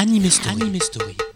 Anime Story. Anime Story.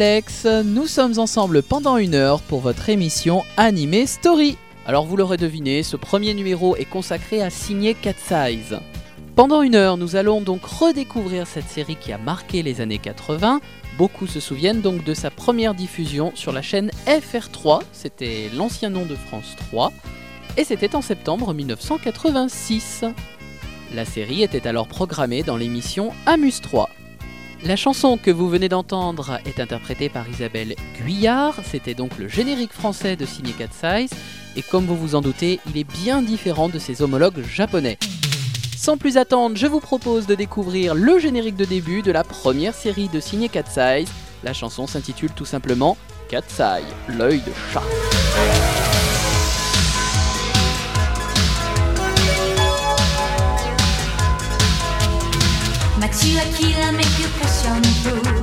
Alex. Nous sommes ensemble pendant une heure pour votre émission Animé Story. Alors vous l'aurez deviné, ce premier numéro est consacré à signer Cat Size. Pendant une heure, nous allons donc redécouvrir cette série qui a marqué les années 80. Beaucoup se souviennent donc de sa première diffusion sur la chaîne FR3, c'était l'ancien nom de France 3, et c'était en septembre 1986. La série était alors programmée dans l'émission Amuse 3. La chanson que vous venez d'entendre est interprétée par Isabelle Guyard, c'était donc le générique français de Signé Cat Size, et comme vous vous en doutez, il est bien différent de ses homologues japonais. Sans plus attendre, je vous propose de découvrir le générique de début de la première série de Signé Cat Size. La chanson s'intitule tout simplement Cat Size, l'œil de chat. Got you, Akira, make you push on through.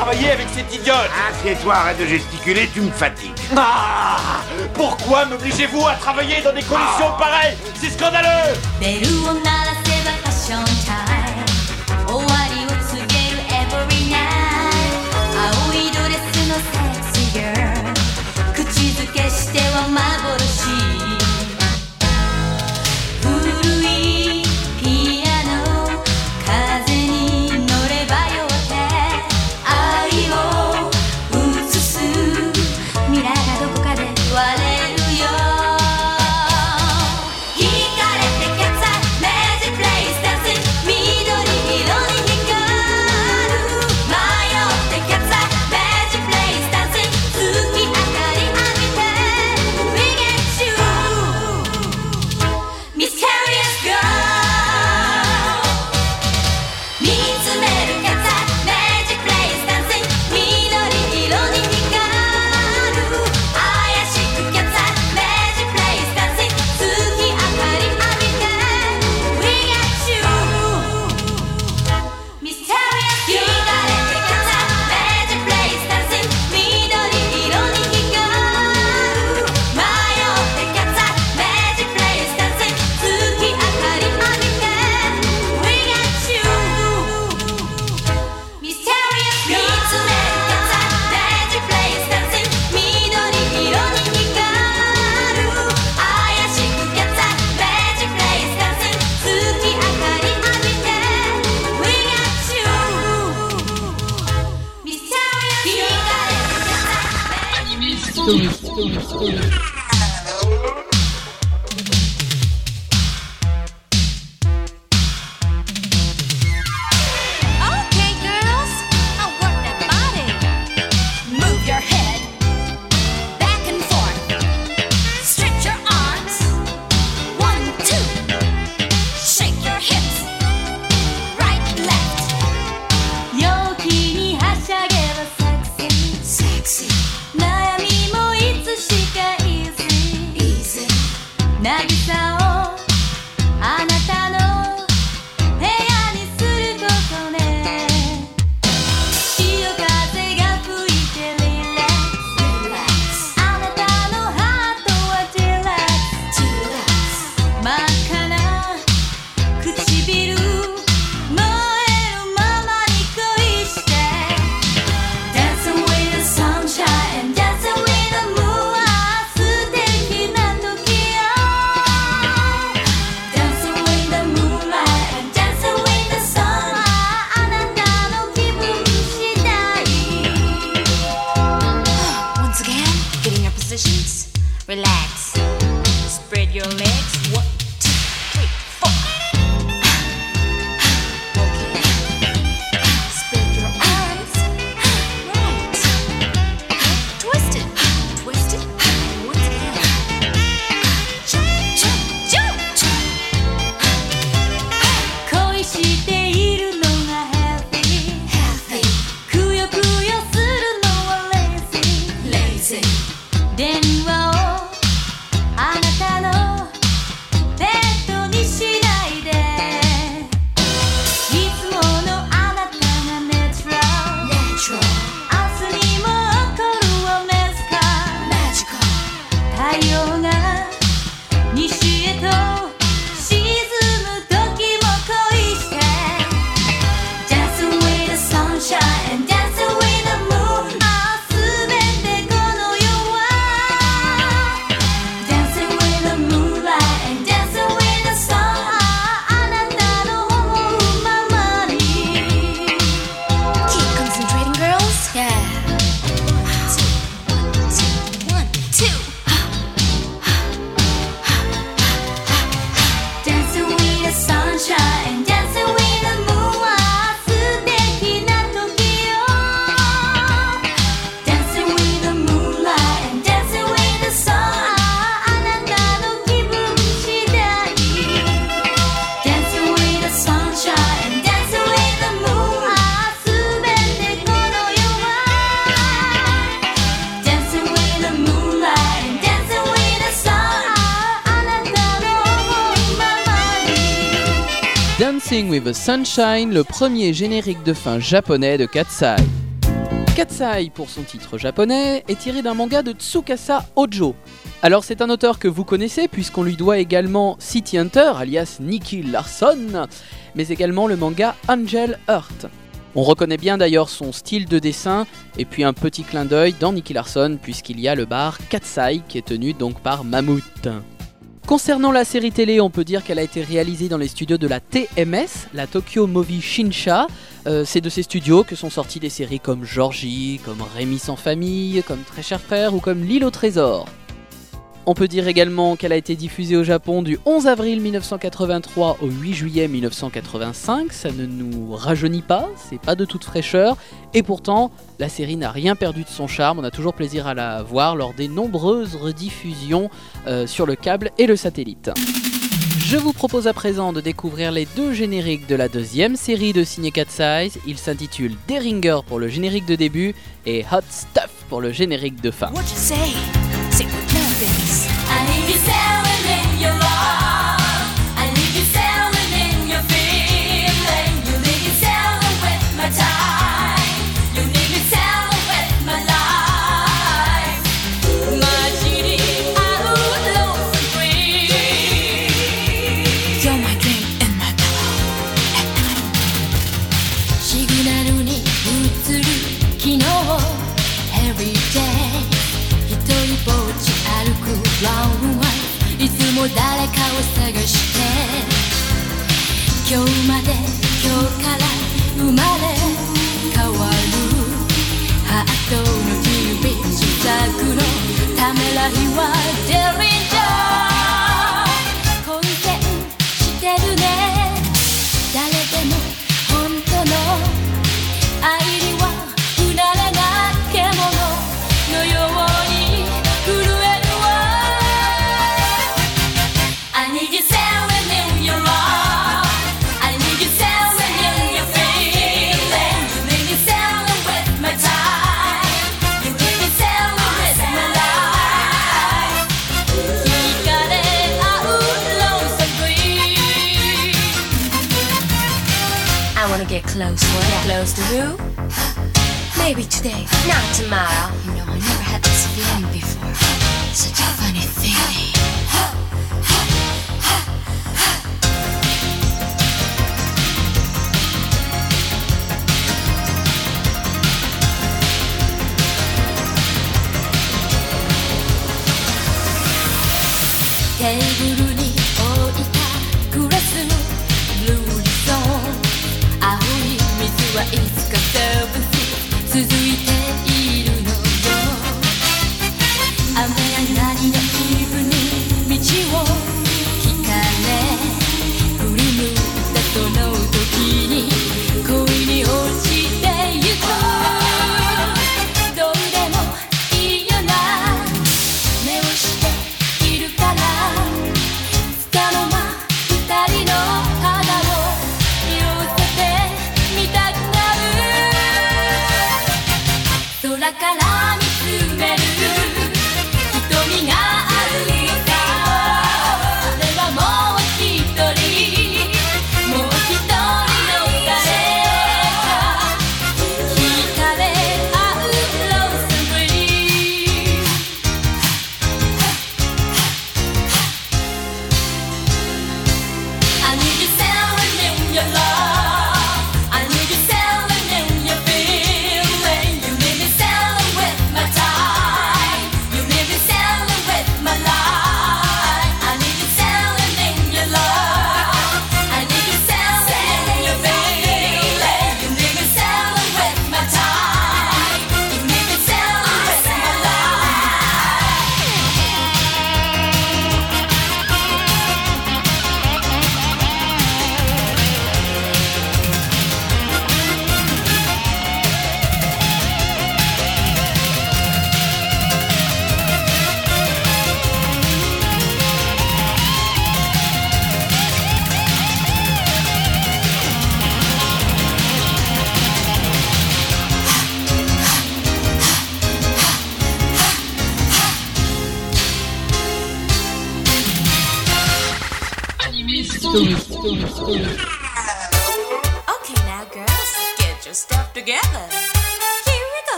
travailler avec cette idiote. Ah, Assieds-toi, arrête de gesticuler, tu me fatigues. Ah Pourquoi m'obligez-vous à travailler dans des conditions ah. pareilles? C'est scandaleux. With the Sunshine, le premier générique de fin japonais de Katsai. Katsai, pour son titre japonais, est tiré d'un manga de Tsukasa Ojo. Alors c'est un auteur que vous connaissez puisqu'on lui doit également City Hunter, alias Nicky Larson, mais également le manga Angel Heart. On reconnaît bien d'ailleurs son style de dessin et puis un petit clin d'œil dans Nicky Larson puisqu'il y a le bar Katsai qui est tenu donc par Mammouth. Concernant la série télé, on peut dire qu'elle a été réalisée dans les studios de la TMS, la Tokyo Movie Shinsha. Euh, c'est de ces studios que sont sorties des séries comme Georgie, comme Rémi sans famille, comme Très cher frère ou comme L'île au trésor. On peut dire également qu'elle a été diffusée au Japon du 11 avril 1983 au 8 juillet 1985. Ça ne nous rajeunit pas, c'est pas de toute fraîcheur. Et pourtant, la série n'a rien perdu de son charme. On a toujours plaisir à la voir lors des nombreuses rediffusions euh, sur le câble et le satellite. Je vous propose à présent de découvrir les deux génériques de la deuxième série de Ciné Cat Size. Ils s'intitulent Deringer pour le générique de début et Hot Stuff pour le générique de fin. Apex. Anime Cell.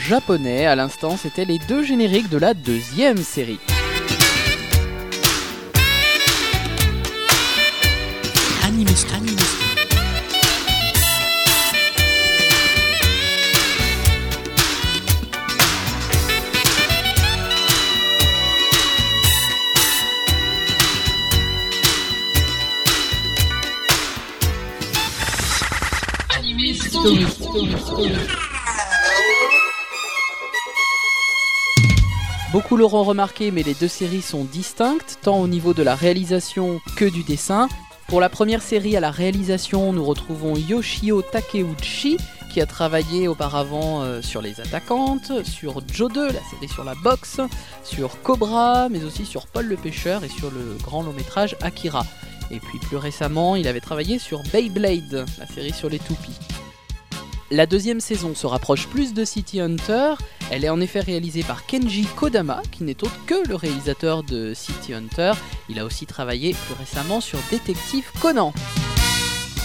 japonais. À l'instant, c'était les deux génériques de la deuxième série. l'auront remarqué, mais les deux séries sont distinctes, tant au niveau de la réalisation que du dessin. Pour la première série à la réalisation, nous retrouvons Yoshio Takeuchi, qui a travaillé auparavant euh, sur Les Attaquantes, sur Joe 2, la série sur la boxe, sur Cobra, mais aussi sur Paul le Pêcheur et sur le grand long métrage Akira. Et puis plus récemment, il avait travaillé sur Beyblade, la série sur les toupies. La deuxième saison se rapproche plus de City Hunter. Elle est en effet réalisée par Kenji Kodama, qui n'est autre que le réalisateur de City Hunter. Il a aussi travaillé plus récemment sur Détective Conan.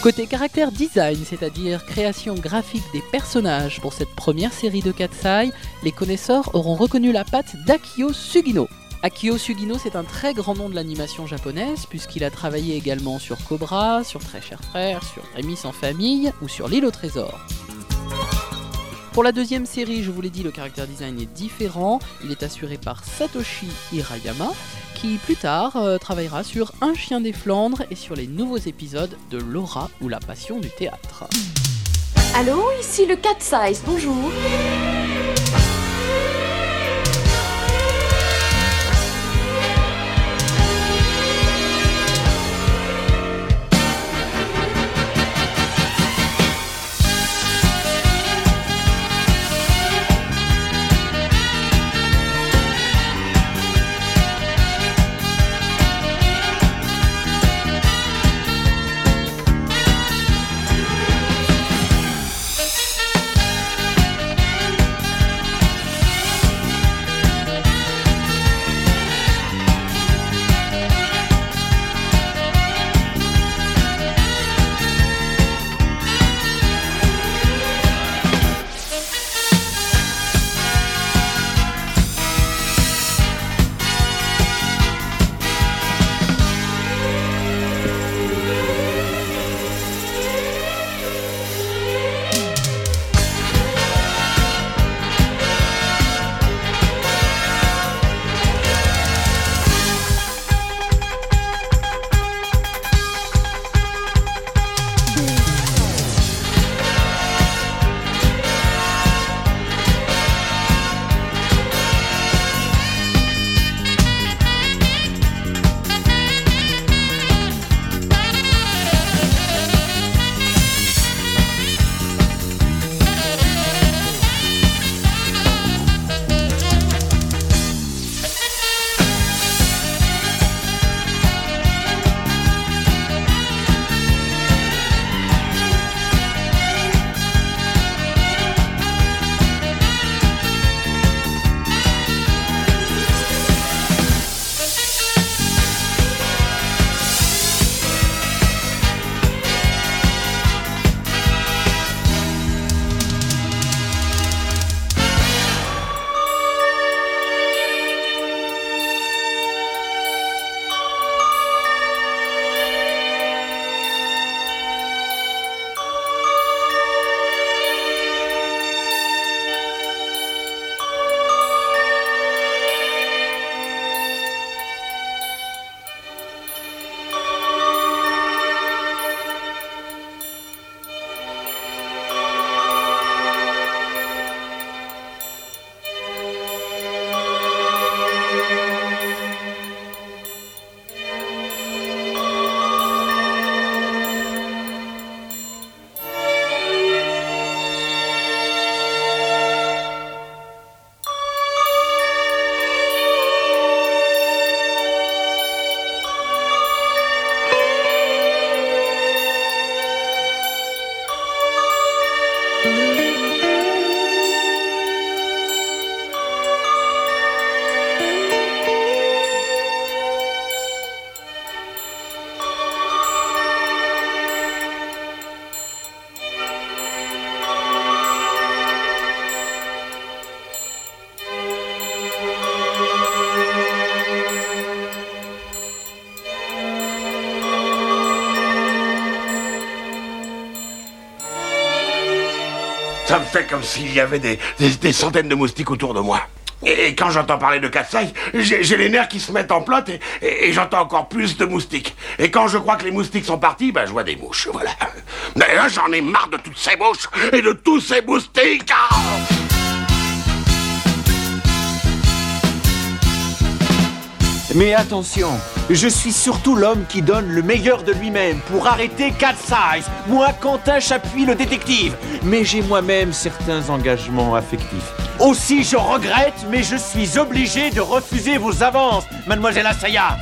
Côté caractère design, c'est-à-dire création graphique des personnages pour cette première série de Katsai, les connaisseurs auront reconnu la patte d'Akio Sugino. Akio Sugino, c'est un très grand nom de l'animation japonaise, puisqu'il a travaillé également sur Cobra, sur Très cher frère, sur Rémi sans famille ou sur L'île au trésor. Pour la deuxième série, je vous l'ai dit, le caractère design est différent. Il est assuré par Satoshi Hirayama, qui plus tard euh, travaillera sur Un chien des Flandres et sur les nouveaux épisodes de Laura ou la passion du théâtre. Allô, ici le Cat Size, bonjour. Comme s'il y avait des, centaines de moustiques autour de moi. Et, quand j'entends parler de Katsai, j'ai les nerfs qui se mettent en plot et, j'entends encore plus de moustiques. Et quand je crois que les moustiques sont partis, ben je vois des mouches, voilà. D'ailleurs, j'en ai marre de toutes ces mouches et de tous ces moustiques. Ah Mais attention, je suis surtout l'homme qui donne le meilleur de lui-même pour arrêter Cat Size. Moi, Quentin Chapuis, le détective. Mais j'ai moi-même certains engagements affectifs. Aussi, je regrette, mais je suis obligé de refuser vos avances, mademoiselle Asaya.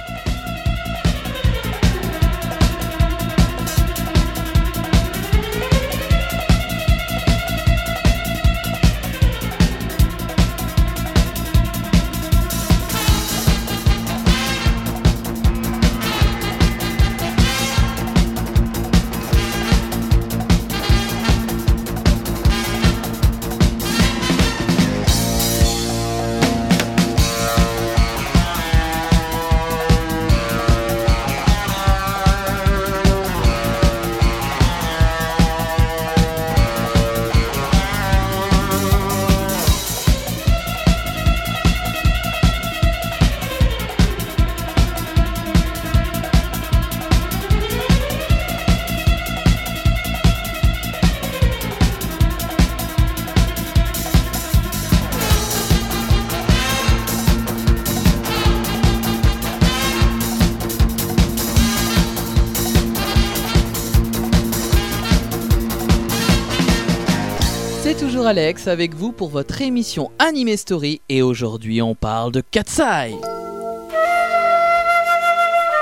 Alex avec vous pour votre émission Anime Story et aujourd'hui on parle de Katsai.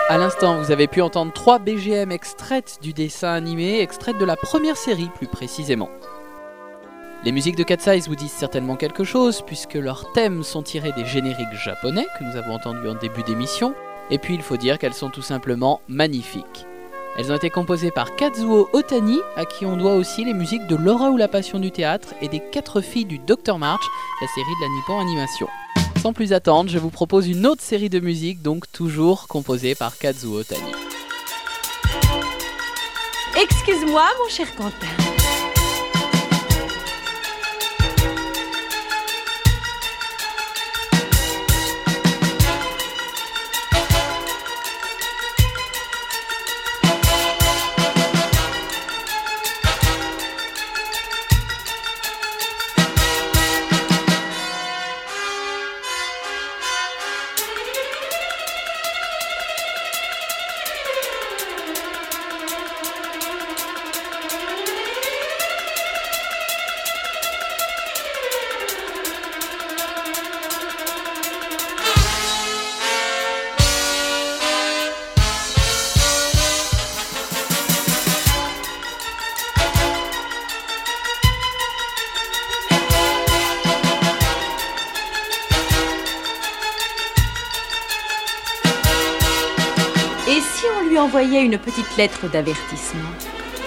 À l'instant, vous avez pu entendre 3 BGM extraites du dessin animé, extraites de la première série plus précisément. Les musiques de Cat Size vous disent certainement quelque chose puisque leurs thèmes sont tirés des génériques japonais que nous avons entendus en début d'émission, et puis il faut dire qu'elles sont tout simplement magnifiques. Elles ont été composées par Kazuo Otani, à qui on doit aussi les musiques de Laura ou la Passion du théâtre et des quatre filles du Dr March, la série de la Nippon Animation. Sans plus attendre, je vous propose une autre série de musiques, donc toujours composée par Kazuo Otani. Excuse-moi, mon cher Quentin. Envoyait une petite lettre d'avertissement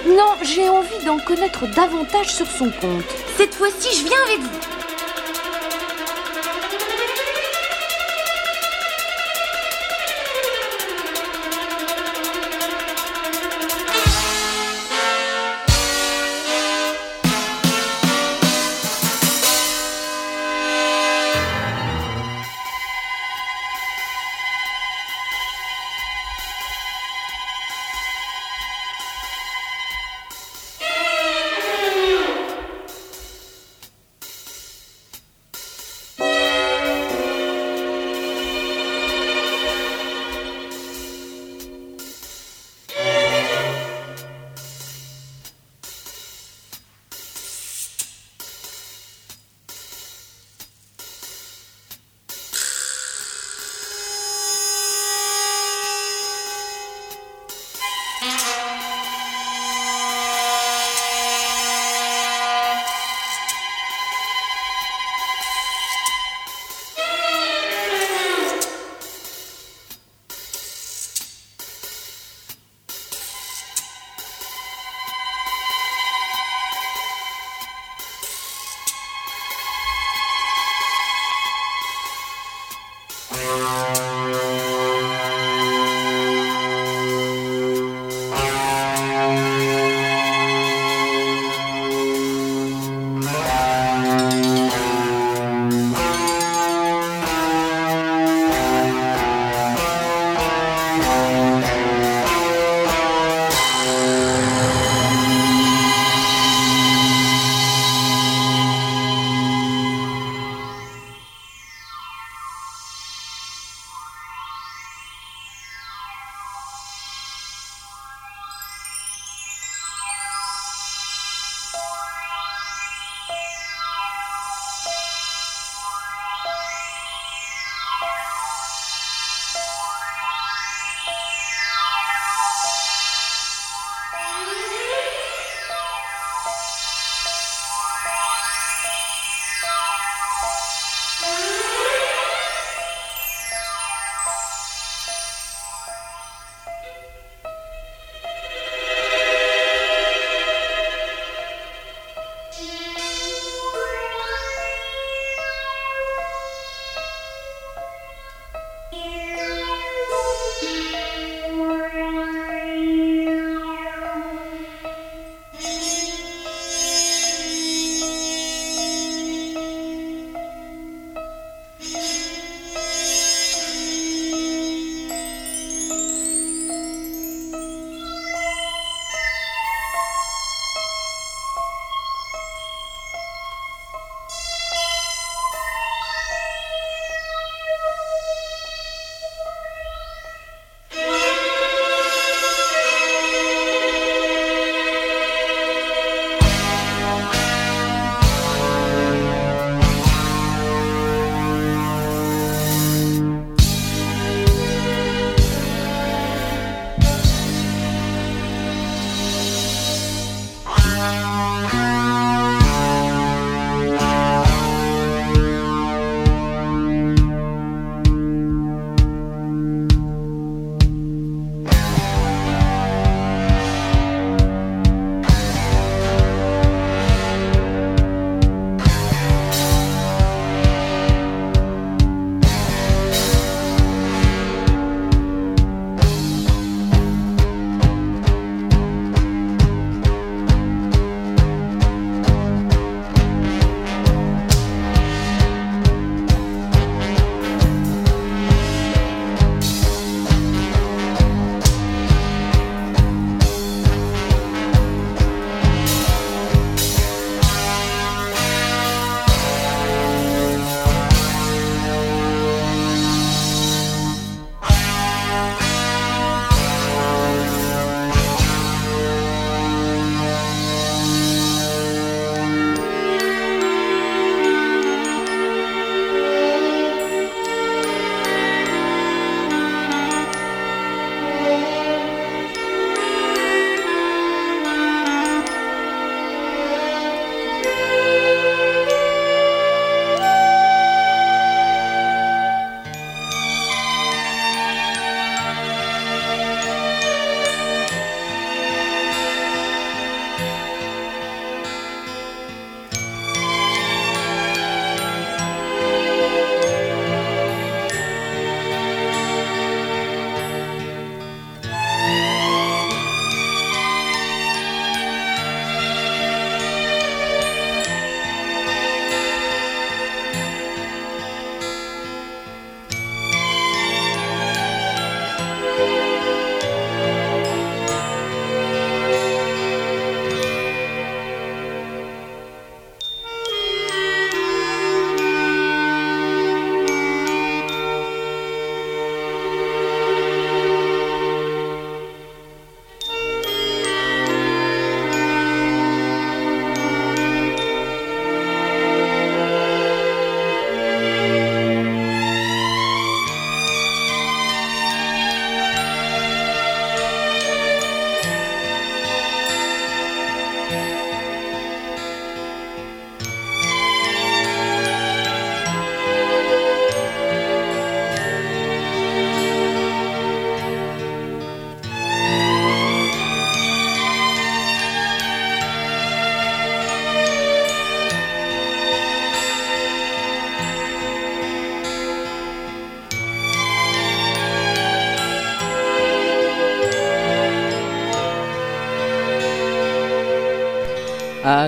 Non, j'ai envie d'en connaître davantage sur son compte. Cette fois-ci, je viens avec vous.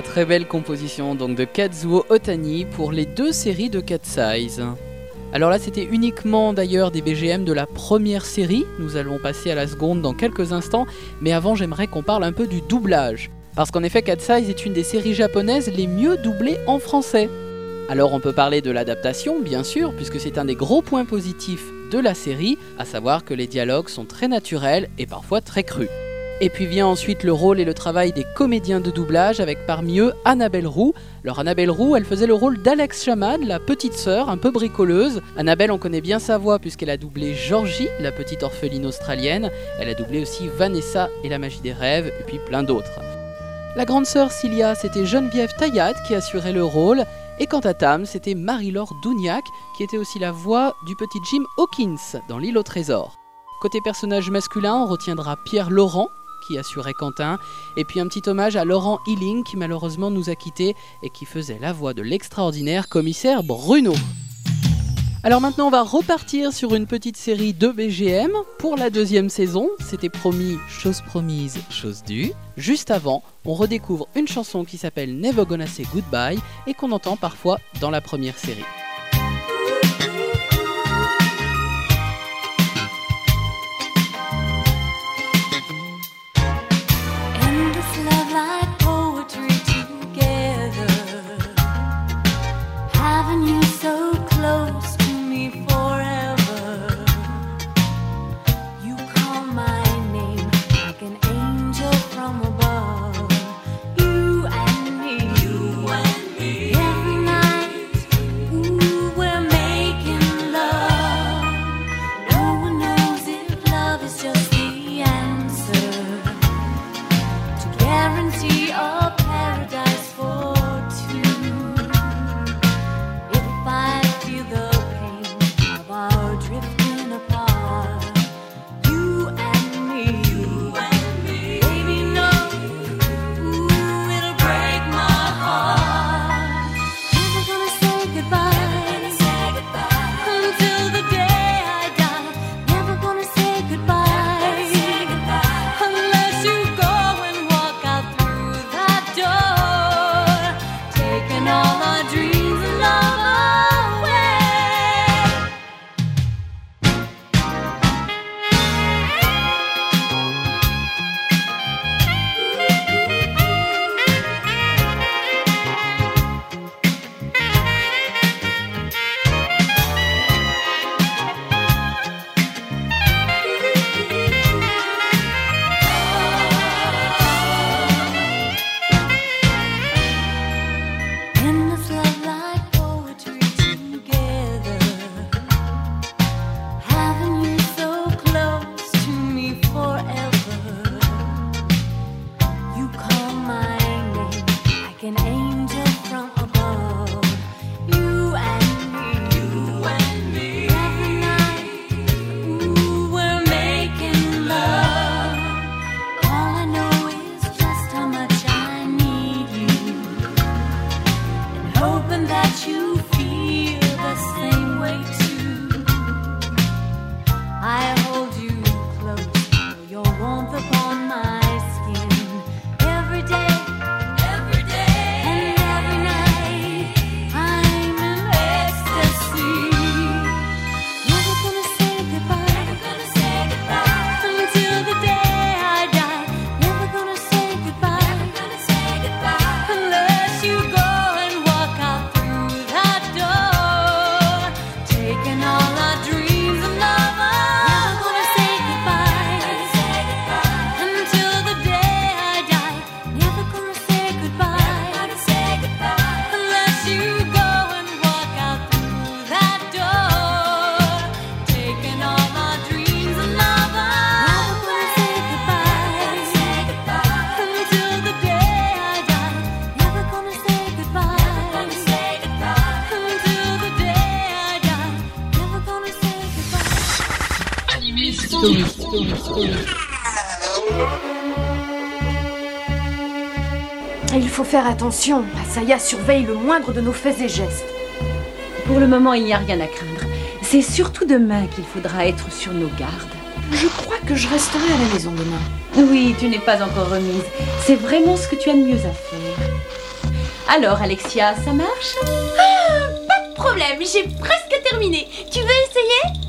Très belle composition donc de Kazuo Otani pour les deux séries de Cat Size. Alors là, c'était uniquement d'ailleurs des BGM de la première série. Nous allons passer à la seconde dans quelques instants, mais avant, j'aimerais qu'on parle un peu du doublage. Parce qu'en effet, Cat Size est une des séries japonaises les mieux doublées en français. Alors on peut parler de l'adaptation, bien sûr, puisque c'est un des gros points positifs de la série, à savoir que les dialogues sont très naturels et parfois très crus. Et puis vient ensuite le rôle et le travail des comédiens de doublage avec parmi eux Annabelle Roux. Alors Annabelle Roux, elle faisait le rôle d'Alex Chaman, la petite sœur un peu bricoleuse. Annabelle, on connaît bien sa voix puisqu'elle a doublé Georgie, la petite orpheline australienne. Elle a doublé aussi Vanessa et la magie des rêves, et puis plein d'autres. La grande sœur Cilia, c'était Geneviève Taillade qui assurait le rôle. Et quant à Tam, c'était Marie-Laure Dougnac qui était aussi la voix du petit Jim Hawkins dans L'île au trésor. Côté personnage masculin, on retiendra Pierre Laurent qui assurait Quentin, et puis un petit hommage à Laurent Hilling qui malheureusement nous a quittés et qui faisait la voix de l'extraordinaire commissaire Bruno. Alors maintenant on va repartir sur une petite série de BGM pour la deuxième saison, c'était promis, chose promise, chose due. Juste avant, on redécouvre une chanson qui s'appelle Never Gonna Say Goodbye et qu'on entend parfois dans la première série. Il faut faire attention. Asaya surveille le moindre de nos faits et gestes. Pour le moment, il n'y a rien à craindre. C'est surtout demain qu'il faudra être sur nos gardes. Je crois que je resterai à la maison demain. Oui, tu n'es pas encore remise. C'est vraiment ce que tu as de mieux à faire. Alors, Alexia, ça marche? Pas de problème, j'ai presque terminé. Tu veux essayer?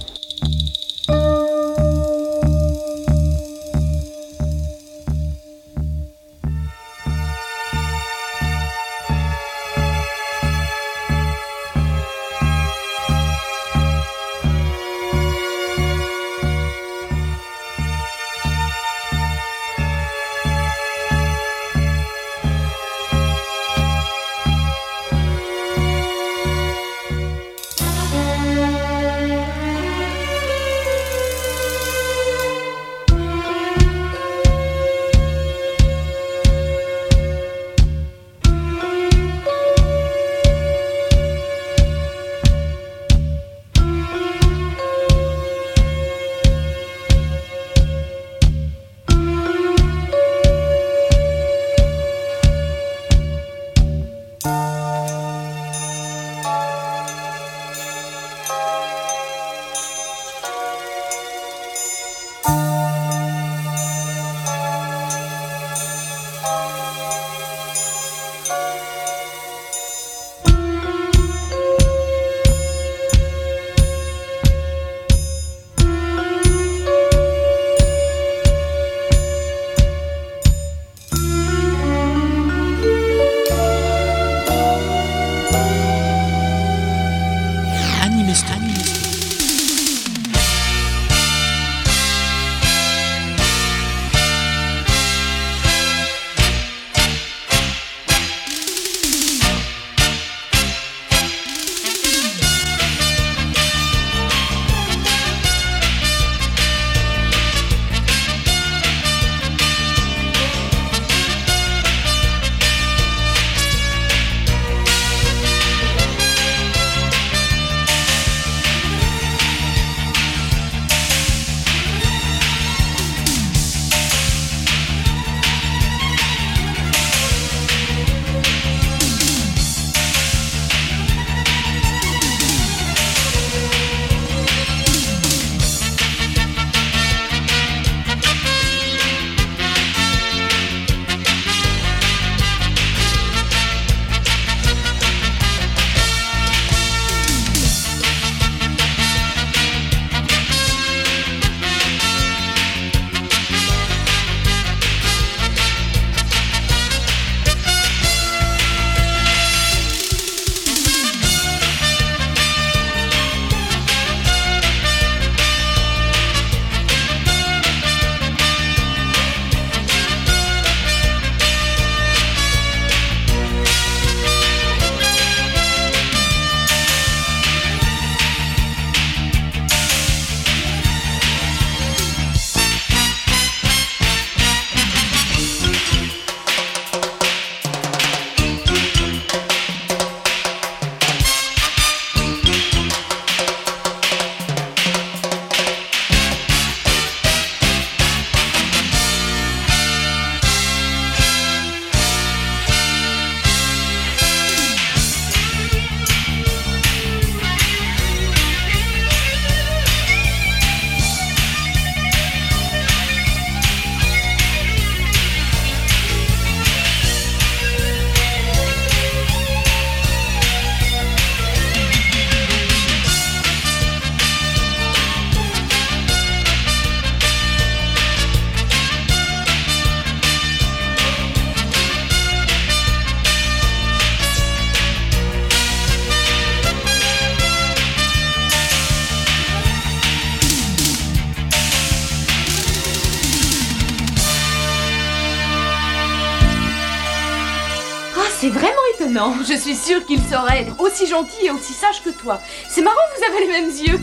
Suis sûre qu'il saurait être aussi gentil et aussi sage que toi. C'est marrant, vous avez les mêmes yeux.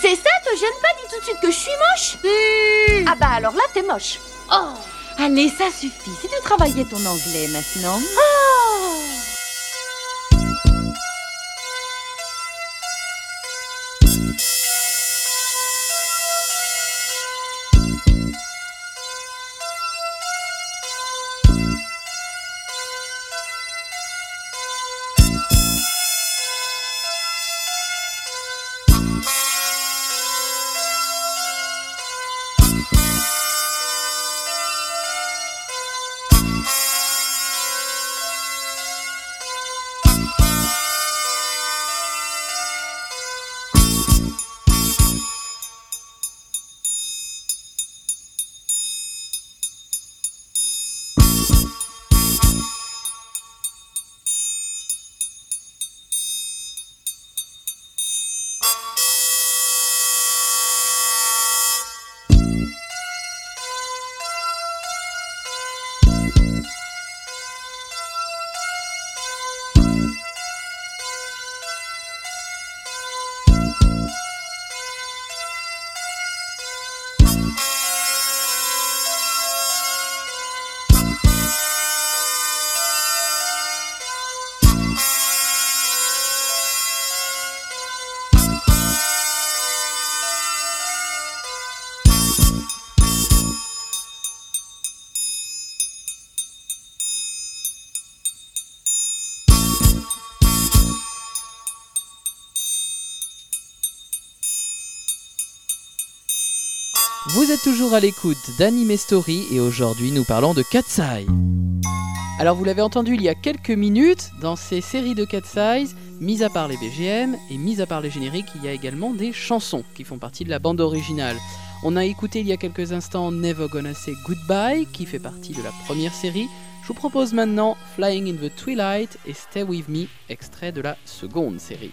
C'est ça, te gêne pas, dis tout de suite que je suis moche Ah bah alors là, t'es moche. Oh Allez, ça suffit. Si tu travaillais ton anglais maintenant. Vous êtes toujours à l'écoute d'Anime Story et aujourd'hui nous parlons de Katsai. Alors vous l'avez entendu il y a quelques minutes, dans ces séries de Cat Size, mis à part les BGM et mis à part les génériques, il y a également des chansons qui font partie de la bande originale. On a écouté il y a quelques instants Never Gonna Say Goodbye qui fait partie de la première série. Je vous propose maintenant Flying in the Twilight et Stay With Me, extrait de la seconde série.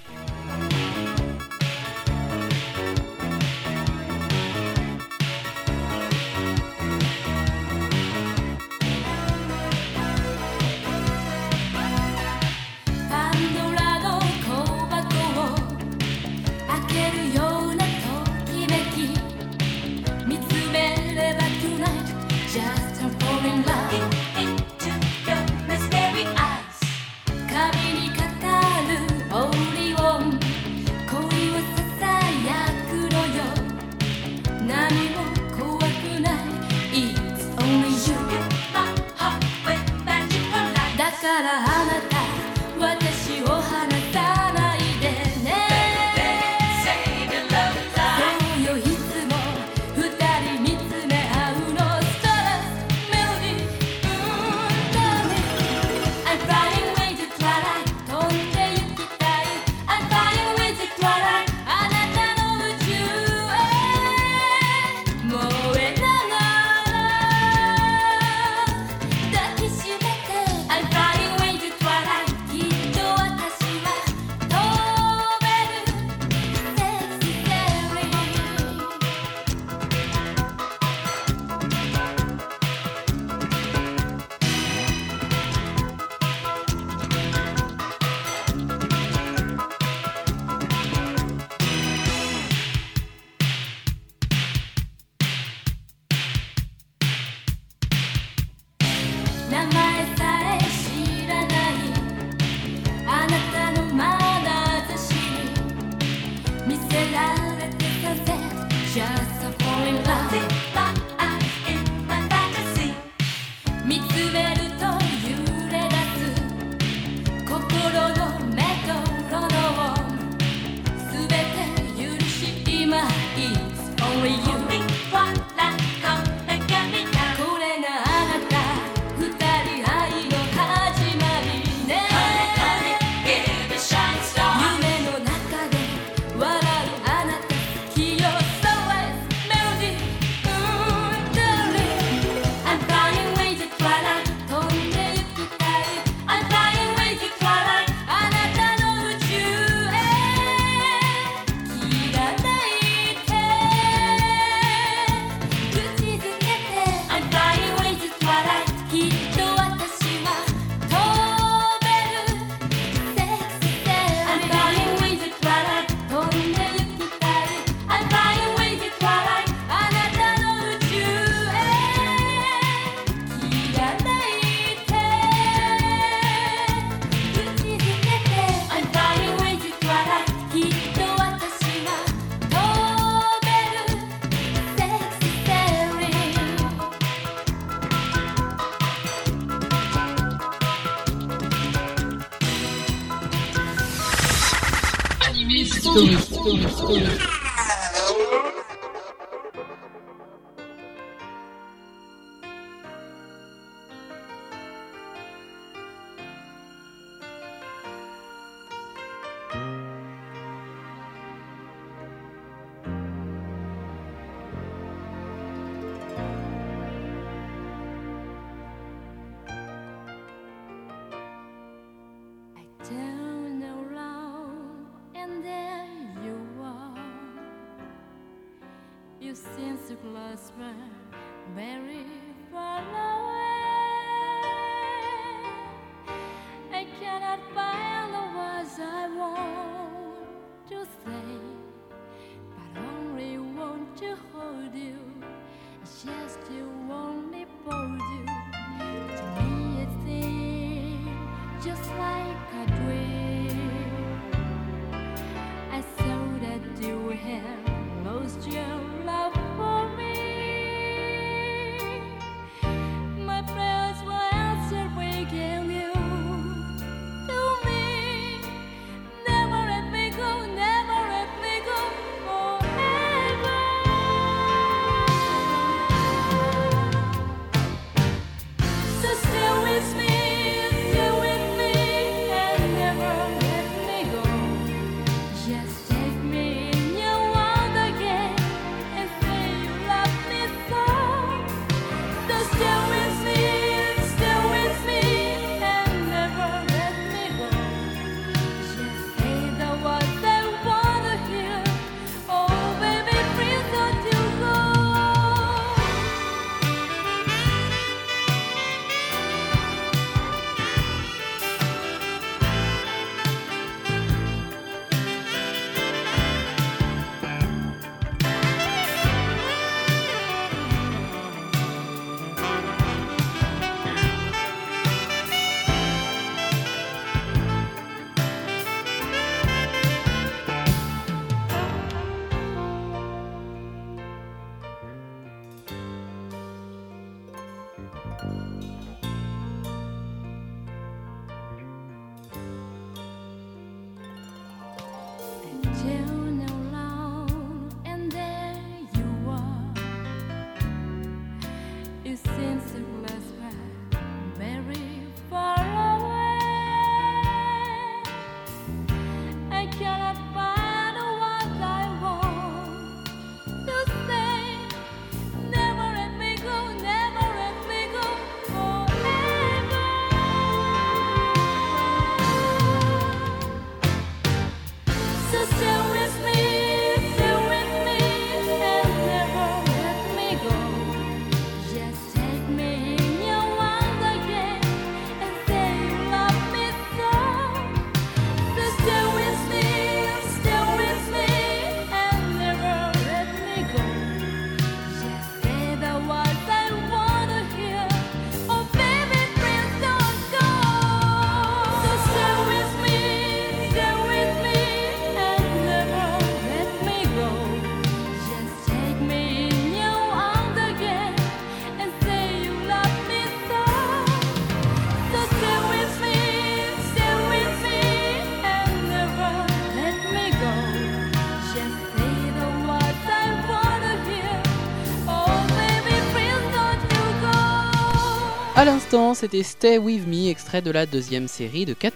L'instant, c'était Stay With Me, extrait de la deuxième série de Cat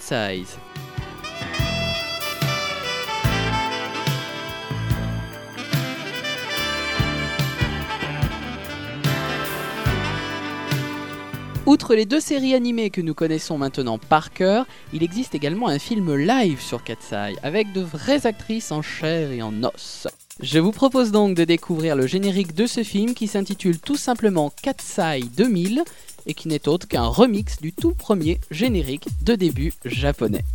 Outre les deux séries animées que nous connaissons maintenant par cœur, il existe également un film live sur Katsai, avec de vraies actrices en chair et en os. Je vous propose donc de découvrir le générique de ce film qui s'intitule tout simplement Katsai 2000 et qui n'est autre qu'un remix du tout premier générique de début japonais.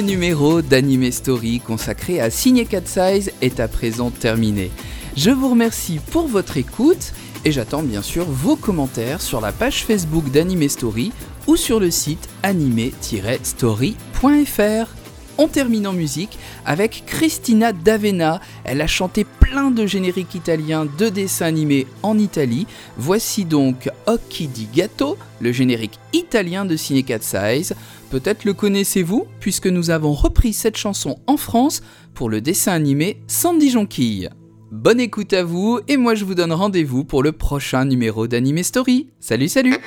numéro d'Anime Story consacré à Signé Size est à présent terminé. Je vous remercie pour votre écoute et j'attends bien sûr vos commentaires sur la page Facebook d'Anime Story ou sur le site anime-story.fr. On termine en musique avec Christina D'Avena. Elle a chanté plein de génériques italiens de dessins animés en Italie. Voici donc Occhi di Gatto, le générique italien de Cinécat Size. Peut-être le connaissez-vous, puisque nous avons repris cette chanson en France pour le dessin animé Sandy Jonquille. Bonne écoute à vous, et moi je vous donne rendez-vous pour le prochain numéro d'Anime Story. Salut, salut!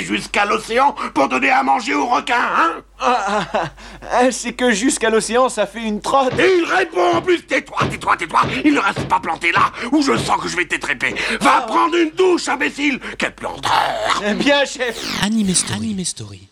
jusqu'à l'océan pour donner à manger aux requins, hein ah, ah, ah, C'est que jusqu'à l'océan, ça fait une trotte. Et il répond en plus, tais-toi, tais-toi, tais-toi. Il ne reste pas planté là où je sens que je vais t'étréper. Va ah. prendre une douche, imbécile. Quel planteur eh Bien, chef. Anime Story. Anime Story.